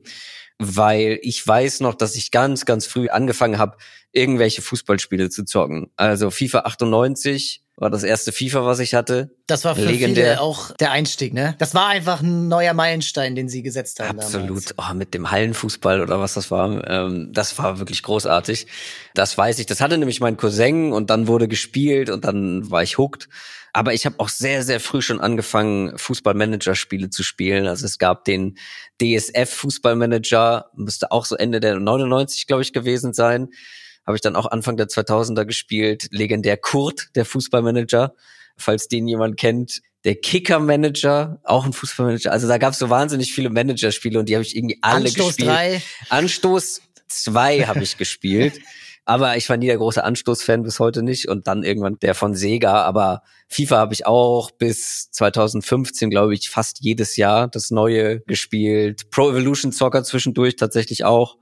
weil ich weiß noch, dass ich ganz, ganz früh angefangen habe, irgendwelche Fußballspiele zu zocken. Also FIFA 98 war das erste FIFA, was ich hatte. Das war für Legendär. viele auch der Einstieg, ne? Das war einfach ein neuer Meilenstein, den sie gesetzt haben. Absolut. Oh, mit dem Hallenfußball oder was das war. Ähm, das war wirklich großartig. Das weiß ich. Das hatte nämlich mein Cousin und dann wurde gespielt und dann war ich hooked. Aber ich habe auch sehr, sehr früh schon angefangen, Fußballmanager-Spiele zu spielen. Also es gab den DSF Fußballmanager, müsste auch so Ende der 99, glaube ich, gewesen sein habe ich dann auch Anfang der 2000er gespielt. Legendär Kurt, der Fußballmanager, falls den jemand kennt. Der Kicker-Manager, auch ein Fußballmanager. Also da gab es so wahnsinnig viele Managerspiele und die habe ich irgendwie alle Anstoß gespielt. Drei. Anstoß 2 habe ich gespielt. Aber ich war nie der große Anstoß-Fan bis heute nicht. Und dann irgendwann der von Sega. Aber FIFA habe ich auch bis 2015, glaube ich, fast jedes Jahr das Neue gespielt. Pro Evolution Soccer zwischendurch tatsächlich auch.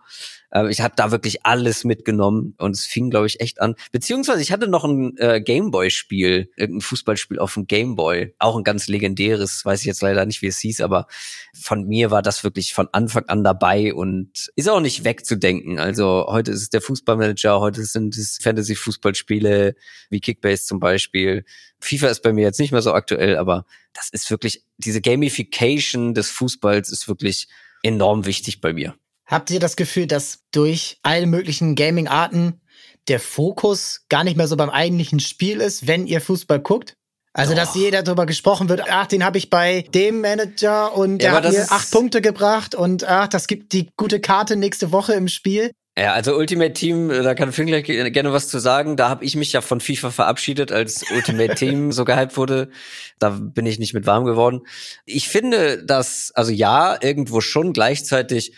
Äh, ich habe da wirklich alles mitgenommen und es fing, glaube ich, echt an. Beziehungsweise ich hatte noch ein äh, Gameboy-Spiel, irgendein Fußballspiel auf dem Gameboy, auch ein ganz legendäres, weiß ich jetzt leider nicht, wie es hieß, aber von mir war das wirklich von Anfang an dabei und ist auch nicht wegzudenken. Also heute ist es der Fußballmanager, heute sind es Fantasy-Fußballspiele wie Kickbase zum Beispiel. FIFA ist bei mir jetzt nicht mehr so aktuell, aber das ist wirklich, diese Gamification des Fußballs ist wirklich enorm wichtig bei mir. Habt ihr das Gefühl, dass durch alle möglichen Gaming-Arten der Fokus gar nicht mehr so beim eigentlichen Spiel ist, wenn ihr Fußball guckt? Also, dass oh. jeder darüber gesprochen wird, ach, den habe ich bei dem Manager und der ja, hat mir acht Punkte gebracht und ach, das gibt die gute Karte nächste Woche im Spiel. Ja, also Ultimate Team, da kann Finn gleich gerne was zu sagen. Da habe ich mich ja von FIFA verabschiedet, als Ultimate Team so gehypt wurde. Da bin ich nicht mit warm geworden. Ich finde, dass, also ja, irgendwo schon gleichzeitig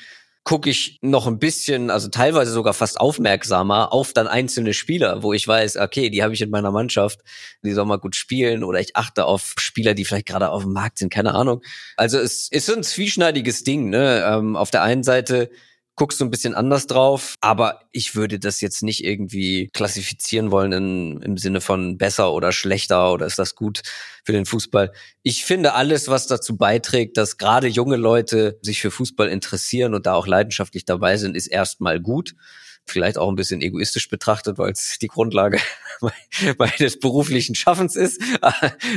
gucke ich noch ein bisschen, also teilweise sogar fast aufmerksamer auf dann einzelne Spieler, wo ich weiß, okay, die habe ich in meiner Mannschaft, die soll mal gut spielen oder ich achte auf Spieler, die vielleicht gerade auf dem Markt sind, keine Ahnung. Also es ist so ein zwieschneidiges Ding. Ne? Ähm, auf der einen Seite guckst du ein bisschen anders drauf. Aber ich würde das jetzt nicht irgendwie klassifizieren wollen in, im Sinne von besser oder schlechter oder ist das gut für den Fußball. Ich finde alles, was dazu beiträgt, dass gerade junge Leute sich für Fußball interessieren und da auch leidenschaftlich dabei sind, ist erstmal gut vielleicht auch ein bisschen egoistisch betrachtet, weil es die Grundlage meines beruflichen Schaffens ist.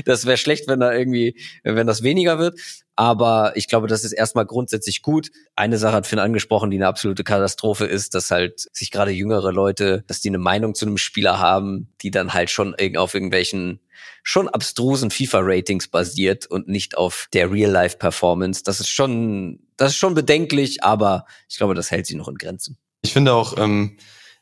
Das wäre schlecht, wenn da irgendwie, wenn das weniger wird. Aber ich glaube, das ist erstmal grundsätzlich gut. Eine Sache hat Finn angesprochen, die eine absolute Katastrophe ist, dass halt sich gerade jüngere Leute, dass die eine Meinung zu einem Spieler haben, die dann halt schon auf irgendwelchen schon abstrusen FIFA-Ratings basiert und nicht auf der Real-Life-Performance. Das ist schon, das ist schon bedenklich, aber ich glaube, das hält sich noch in Grenzen. Ich finde auch ähm,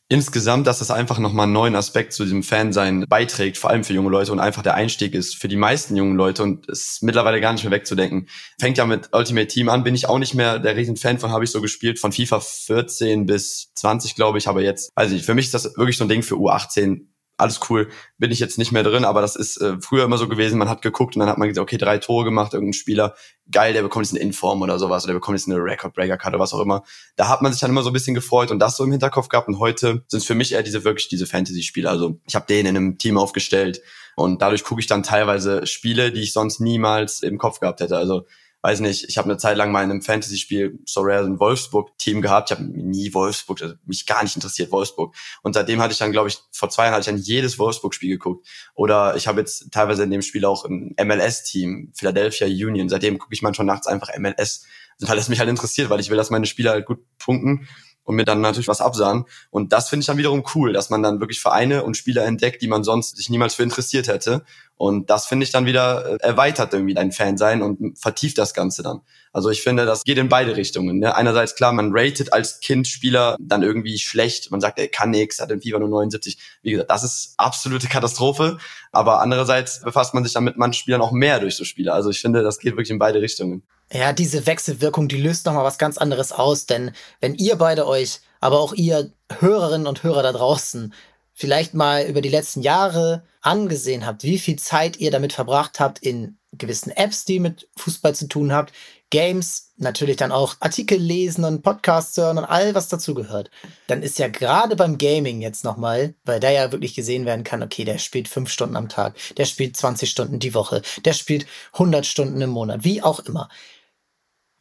insgesamt, dass das einfach nochmal einen neuen Aspekt zu diesem Fansein beiträgt, vor allem für junge Leute und einfach der Einstieg ist für die meisten jungen Leute und ist mittlerweile gar nicht mehr wegzudenken. Fängt ja mit Ultimate Team an, bin ich auch nicht mehr der riesen Fan von, habe ich so gespielt, von FIFA 14 bis 20, glaube ich, aber jetzt, also für mich ist das wirklich so ein Ding für U18 alles cool, bin ich jetzt nicht mehr drin, aber das ist äh, früher immer so gewesen, man hat geguckt und dann hat man gesagt, okay, drei Tore gemacht, irgendein Spieler, geil, der bekommt jetzt eine Inform oder sowas oder der bekommt jetzt eine Record-Breaker-Card oder was auch immer. Da hat man sich dann immer so ein bisschen gefreut und das so im Hinterkopf gehabt und heute sind es für mich eher diese wirklich diese Fantasy-Spiele. Also ich habe den in einem Team aufgestellt und dadurch gucke ich dann teilweise Spiele, die ich sonst niemals im Kopf gehabt hätte. Also weiß nicht, ich habe eine Zeit lang mal in einem Fantasy-Spiel so rare ein Wolfsburg-Team gehabt. Ich habe nie Wolfsburg, also mich gar nicht interessiert, Wolfsburg. Und seitdem hatte ich dann, glaube ich, vor zwei Jahren hatte ich dann jedes Wolfsburg-Spiel geguckt. Oder ich habe jetzt teilweise in dem Spiel auch ein MLS-Team, Philadelphia Union. Seitdem gucke ich manchmal nachts einfach MLS, weil es mich halt interessiert, weil ich will, dass meine Spieler halt gut punkten und mir dann natürlich was absahen. Und das finde ich dann wiederum cool, dass man dann wirklich Vereine und Spieler entdeckt, die man sonst sich niemals für interessiert hätte. Und das finde ich dann wieder äh, erweitert irgendwie dein Fan sein und vertieft das Ganze dann. Also ich finde, das geht in beide Richtungen. Ne? Einerseits klar, man ratet als Kind Spieler dann irgendwie schlecht. Man sagt, er kann nix, hat im FIFA nur 79. Wie gesagt, das ist absolute Katastrophe. Aber andererseits befasst man sich dann mit manchen Spielern auch mehr durch so Spiele. Also ich finde, das geht wirklich in beide Richtungen. Ja, diese Wechselwirkung, die löst nochmal was ganz anderes aus, denn wenn ihr beide euch, aber auch ihr Hörerinnen und Hörer da draußen, vielleicht mal über die letzten Jahre angesehen habt, wie viel Zeit ihr damit verbracht habt in gewissen Apps, die mit Fußball zu tun habt, Games, natürlich dann auch Artikel lesen und Podcasts hören und all was dazugehört, dann ist ja gerade beim Gaming jetzt nochmal, weil da ja wirklich gesehen werden kann, okay, der spielt fünf Stunden am Tag, der spielt 20 Stunden die Woche, der spielt 100 Stunden im Monat, wie auch immer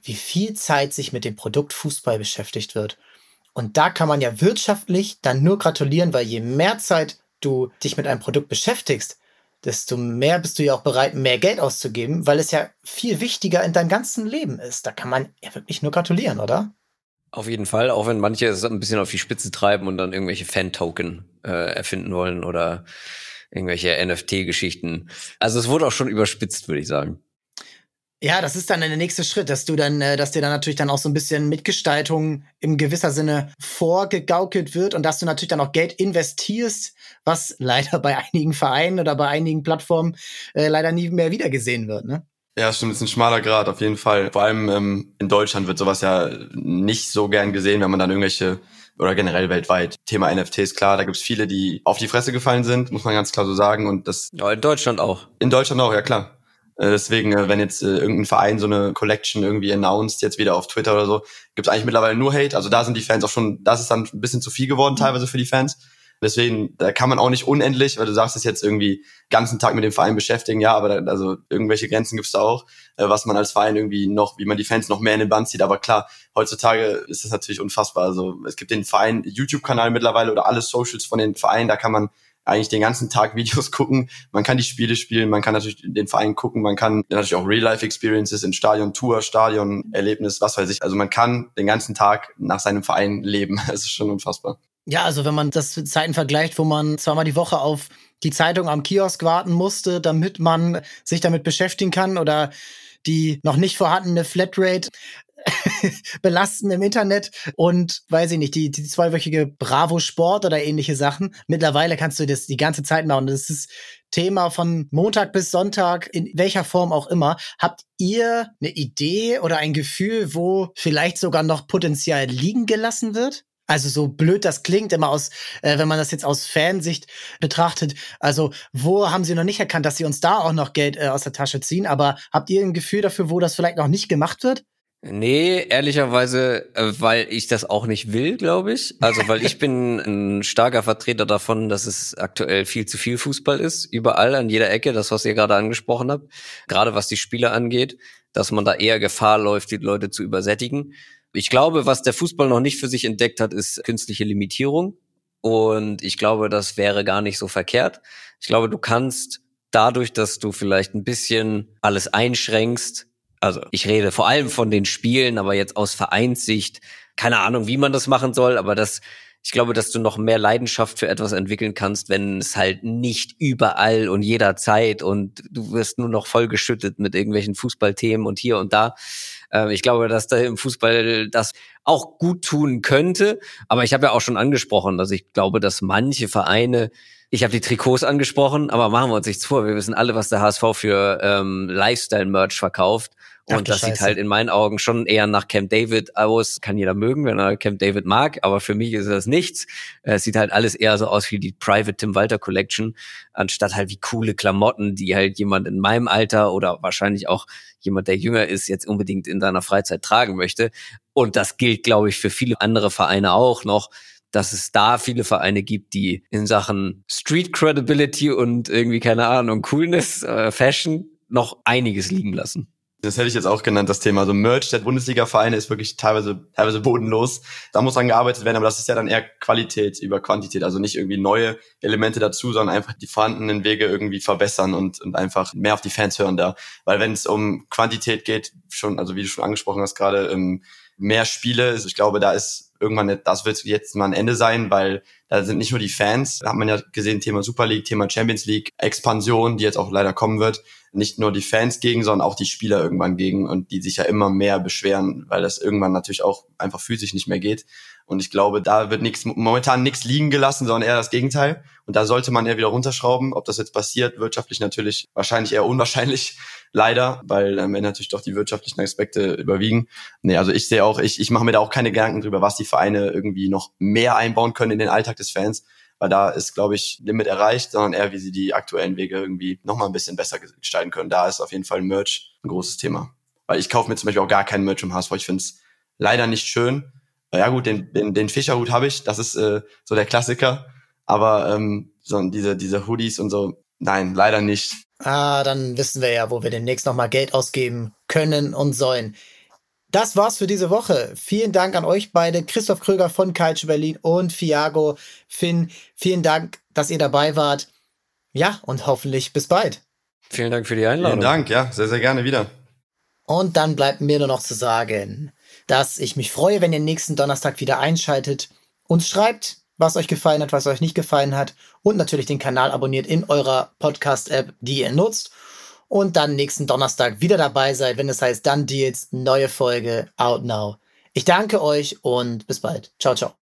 wie viel Zeit sich mit dem Produkt Fußball beschäftigt wird. Und da kann man ja wirtschaftlich dann nur gratulieren, weil je mehr Zeit du dich mit einem Produkt beschäftigst, desto mehr bist du ja auch bereit, mehr Geld auszugeben, weil es ja viel wichtiger in deinem ganzen Leben ist. Da kann man ja wirklich nur gratulieren, oder? Auf jeden Fall, auch wenn manche es ein bisschen auf die Spitze treiben und dann irgendwelche Fan-Token äh, erfinden wollen oder irgendwelche NFT-Geschichten. Also es wurde auch schon überspitzt, würde ich sagen. Ja, das ist dann der nächste Schritt, dass du dann, äh, dass dir dann natürlich dann auch so ein bisschen Mitgestaltung im gewisser Sinne vorgegaukelt wird und dass du natürlich dann auch Geld investierst, was leider bei einigen Vereinen oder bei einigen Plattformen äh, leider nie mehr wiedergesehen wird, ne? Ja, stimmt, das ist ein schmaler Grad auf jeden Fall. Vor allem ähm, in Deutschland wird sowas ja nicht so gern gesehen, wenn man dann irgendwelche oder generell weltweit. Thema NFTs, klar, da gibt's viele, die auf die Fresse gefallen sind, muss man ganz klar so sagen. Und das. Ja, in Deutschland auch. In Deutschland auch, ja klar. Äh, deswegen, äh, wenn jetzt äh, irgendein Verein so eine Collection irgendwie announced, jetzt wieder auf Twitter oder so, gibt es eigentlich mittlerweile nur Hate. Also da sind die Fans auch schon, das ist dann ein bisschen zu viel geworden teilweise für die Fans. Deswegen, da kann man auch nicht unendlich, weil du sagst es jetzt irgendwie ganzen Tag mit dem Verein beschäftigen, ja, aber da, also irgendwelche Grenzen gibt's da auch, was man als Verein irgendwie noch, wie man die Fans noch mehr in den Band zieht. Aber klar, heutzutage ist das natürlich unfassbar. Also es gibt den Verein YouTube-Kanal mittlerweile oder alle Socials von den Vereinen, da kann man eigentlich den ganzen Tag Videos gucken. Man kann die Spiele spielen, man kann natürlich den Verein gucken, man kann natürlich auch Real-Life-Experiences in Stadion, Tour, Stadion, Erlebnis, was weiß ich. Also man kann den ganzen Tag nach seinem Verein leben. Es ist schon unfassbar. Ja, also wenn man das mit Zeiten vergleicht, wo man zweimal die Woche auf die Zeitung am Kiosk warten musste, damit man sich damit beschäftigen kann oder die noch nicht vorhandene Flatrate belasten im Internet und weiß ich nicht, die, die zweiwöchige Bravo Sport oder ähnliche Sachen. Mittlerweile kannst du das die ganze Zeit machen. Das ist Thema von Montag bis Sonntag, in welcher Form auch immer. Habt ihr eine Idee oder ein Gefühl, wo vielleicht sogar noch Potenzial liegen gelassen wird? Also so blöd das klingt, immer aus, äh, wenn man das jetzt aus Fansicht betrachtet. Also wo haben sie noch nicht erkannt, dass sie uns da auch noch Geld äh, aus der Tasche ziehen? Aber habt ihr ein Gefühl dafür, wo das vielleicht noch nicht gemacht wird? Nee, ehrlicherweise, äh, weil ich das auch nicht will, glaube ich. Also, weil ich bin ein starker Vertreter davon, dass es aktuell viel zu viel Fußball ist. Überall, an jeder Ecke, das, was ihr gerade angesprochen habt. Gerade was die Spieler angeht, dass man da eher Gefahr läuft, die Leute zu übersättigen. Ich glaube, was der Fußball noch nicht für sich entdeckt hat, ist künstliche Limitierung. Und ich glaube, das wäre gar nicht so verkehrt. Ich glaube, du kannst dadurch, dass du vielleicht ein bisschen alles einschränkst, also ich rede vor allem von den Spielen, aber jetzt aus Vereinssicht, keine Ahnung, wie man das machen soll, aber das, ich glaube, dass du noch mehr Leidenschaft für etwas entwickeln kannst, wenn es halt nicht überall und jederzeit und du wirst nur noch vollgeschüttet mit irgendwelchen Fußballthemen und hier und da. Ähm, ich glaube, dass da im Fußball das auch gut tun könnte. Aber ich habe ja auch schon angesprochen, dass ich glaube, dass manche Vereine ich habe die Trikots angesprochen, aber machen wir uns nichts vor. Wir wissen alle, was der HSV für ähm, Lifestyle-Merch verkauft. Und Ach, das Scheiße. sieht halt in meinen Augen schon eher nach Camp David aus. Kann jeder mögen, wenn er Camp David mag, aber für mich ist das nichts. Es sieht halt alles eher so aus wie die Private Tim Walter Collection, anstatt halt wie coole Klamotten, die halt jemand in meinem Alter oder wahrscheinlich auch jemand, der jünger ist, jetzt unbedingt in seiner Freizeit tragen möchte. Und das gilt, glaube ich, für viele andere Vereine auch noch dass es da viele Vereine gibt, die in Sachen Street Credibility und irgendwie, keine Ahnung, Coolness, äh, Fashion noch einiges liegen lassen. Das hätte ich jetzt auch genannt, das Thema. Also Merch der Bundesliga-Vereine ist wirklich teilweise, teilweise bodenlos. Da muss dran gearbeitet werden, aber das ist ja dann eher Qualität über Quantität. Also nicht irgendwie neue Elemente dazu, sondern einfach die vorhandenen Wege irgendwie verbessern und, und einfach mehr auf die Fans hören da. Weil wenn es um Quantität geht, schon, also wie du schon angesprochen hast gerade, ähm, mehr Spiele, ich glaube, da ist irgendwann, das wird jetzt mal ein Ende sein, weil da sind nicht nur die Fans, da hat man ja gesehen, Thema Super League, Thema Champions League, Expansion, die jetzt auch leider kommen wird, nicht nur die Fans gegen, sondern auch die Spieler irgendwann gegen und die sich ja immer mehr beschweren, weil das irgendwann natürlich auch einfach physisch nicht mehr geht. Und ich glaube, da wird nichts, momentan nichts liegen gelassen, sondern eher das Gegenteil. Und da sollte man eher wieder runterschrauben. Ob das jetzt passiert, wirtschaftlich natürlich wahrscheinlich eher unwahrscheinlich, leider, weil am Ende natürlich doch die wirtschaftlichen Aspekte überwiegen. Nee, also ich sehe auch, ich, ich mache mir da auch keine Gedanken drüber, was die Vereine irgendwie noch mehr einbauen können in den Alltag des Fans, weil da ist, glaube ich, Limit erreicht, sondern eher, wie sie die aktuellen Wege irgendwie noch mal ein bisschen besser gestalten können. Da ist auf jeden Fall Merch ein großes Thema. Weil ich kaufe mir zum Beispiel auch gar keinen Merch im HSV. Ich finde es leider nicht schön ja gut, den, den, den Fischerhut habe ich, das ist äh, so der Klassiker. Aber ähm, so diese, diese Hoodies und so, nein, leider nicht. Ah, dann wissen wir ja, wo wir demnächst nochmal Geld ausgeben können und sollen. Das war's für diese Woche. Vielen Dank an euch beide, Christoph Kröger von Culture Berlin und Fiago. Finn, vielen Dank, dass ihr dabei wart. Ja, und hoffentlich bis bald. Vielen Dank für die Einladung. Vielen Dank, ja, sehr, sehr gerne wieder. Und dann bleibt mir nur noch zu sagen, dass ich mich freue, wenn ihr nächsten Donnerstag wieder einschaltet, uns schreibt, was euch gefallen hat, was euch nicht gefallen hat und natürlich den Kanal abonniert in eurer Podcast-App, die ihr nutzt und dann nächsten Donnerstag wieder dabei seid, wenn es heißt Dann Deals, neue Folge, out now. Ich danke euch und bis bald. Ciao, ciao.